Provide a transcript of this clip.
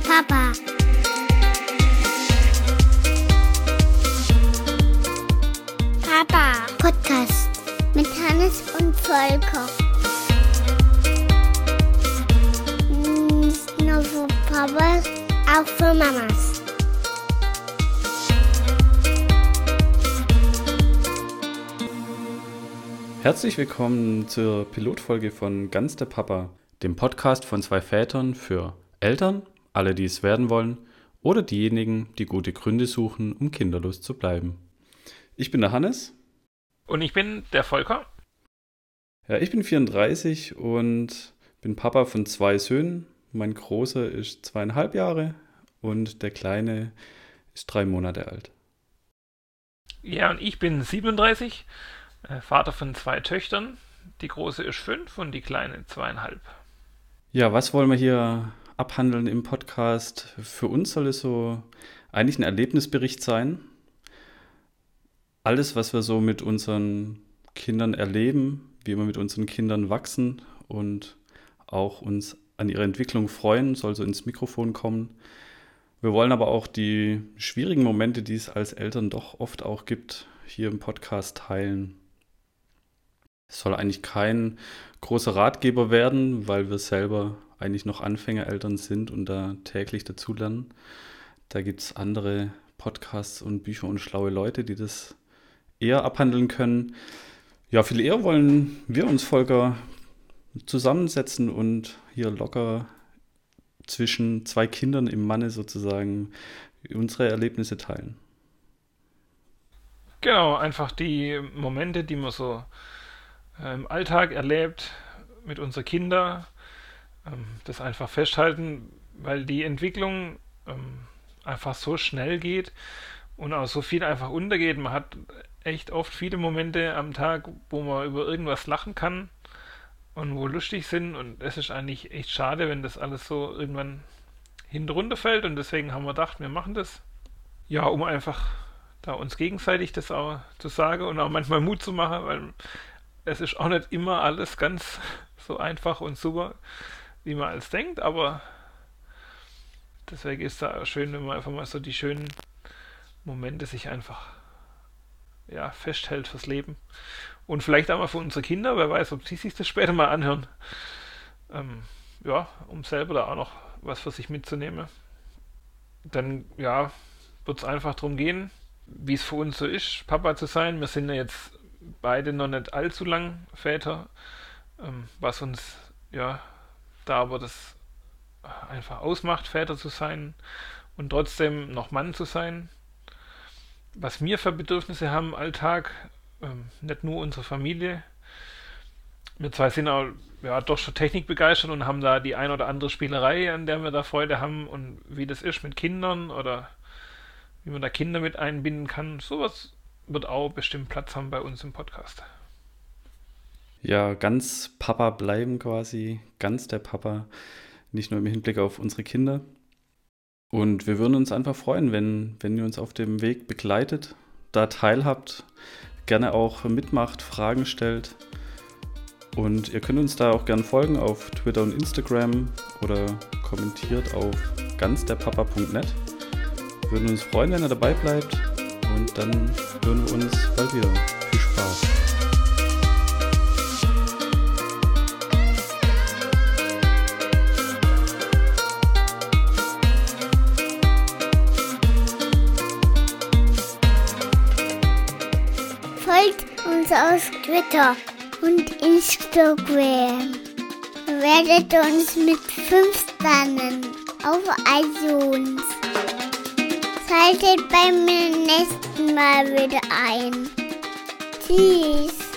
Papa. Papa. Podcast mit Hannes und Volker. Nicht nur für Papas, auch für Mamas. Herzlich willkommen zur Pilotfolge von Ganz der Papa, dem Podcast von zwei Vätern für Eltern, alle, die es werden wollen, oder diejenigen, die gute Gründe suchen, um kinderlos zu bleiben. Ich bin der Hannes. Und ich bin der Volker. Ja, ich bin 34 und bin Papa von zwei Söhnen. Mein Großer ist zweieinhalb Jahre und der Kleine ist drei Monate alt. Ja, und ich bin 37, äh, Vater von zwei Töchtern. Die große ist fünf und die kleine zweieinhalb. Ja, was wollen wir hier abhandeln im Podcast? Für uns soll es so eigentlich ein Erlebnisbericht sein. Alles, was wir so mit unseren Kindern erleben, wie wir mit unseren Kindern wachsen und auch uns an ihre Entwicklung freuen, soll so ins Mikrofon kommen. Wir wollen aber auch die schwierigen Momente, die es als Eltern doch oft auch gibt, hier im Podcast teilen. Es soll eigentlich kein großer Ratgeber werden, weil wir selber eigentlich noch Anfängereltern sind und da täglich dazulernen. Da gibt es andere Podcasts und Bücher und schlaue Leute, die das eher abhandeln können. Ja, viel eher wollen wir uns, Volker, zusammensetzen und hier locker zwischen zwei Kindern im Manne sozusagen unsere Erlebnisse teilen. Genau, einfach die Momente, die man so äh, im Alltag erlebt mit unseren Kindern, das einfach festhalten, weil die Entwicklung ähm, einfach so schnell geht und auch so viel einfach untergeht. Man hat echt oft viele Momente am Tag, wo man über irgendwas lachen kann und wo lustig sind und es ist eigentlich echt schade, wenn das alles so irgendwann hinten fällt und deswegen haben wir gedacht, wir machen das. Ja, um einfach da uns gegenseitig das auch zu sagen und auch manchmal Mut zu machen, weil es ist auch nicht immer alles ganz so einfach und super, wie man als denkt, aber deswegen ist da schön, wenn man einfach mal so die schönen Momente sich einfach ja, festhält fürs Leben. Und vielleicht auch mal für unsere Kinder, wer weiß, ob sie sich das später mal anhören. Ähm, ja, um selber da auch noch was für sich mitzunehmen. Dann, ja, wird es einfach darum gehen, wie es für uns so ist, Papa zu sein. Wir sind ja jetzt beide noch nicht allzu lang Väter, ähm, was uns, ja, da aber das einfach ausmacht, Väter zu sein und trotzdem noch Mann zu sein was wir für Bedürfnisse haben im Alltag, ähm, nicht nur unsere Familie. Wir zwei sind auch ja, doch schon technikbegeistert und haben da die ein oder andere Spielerei, an der wir da Freude haben und wie das ist mit Kindern oder wie man da Kinder mit einbinden kann. Sowas wird auch bestimmt Platz haben bei uns im Podcast. Ja, ganz Papa bleiben quasi, ganz der Papa, nicht nur im Hinblick auf unsere Kinder, und wir würden uns einfach freuen, wenn, wenn ihr uns auf dem Weg begleitet, da teilhabt, gerne auch mitmacht, Fragen stellt. Und ihr könnt uns da auch gerne folgen auf Twitter und Instagram oder kommentiert auf ganzderpapa.net. Wir würden uns freuen, wenn ihr dabei bleibt und dann hören wir uns bald wieder. Viel Spaß! Uns auf Twitter und Instagram. Werdet uns mit 5 Sternen auf iTunes. Schaltet beim nächsten Mal wieder ein. Tschüss.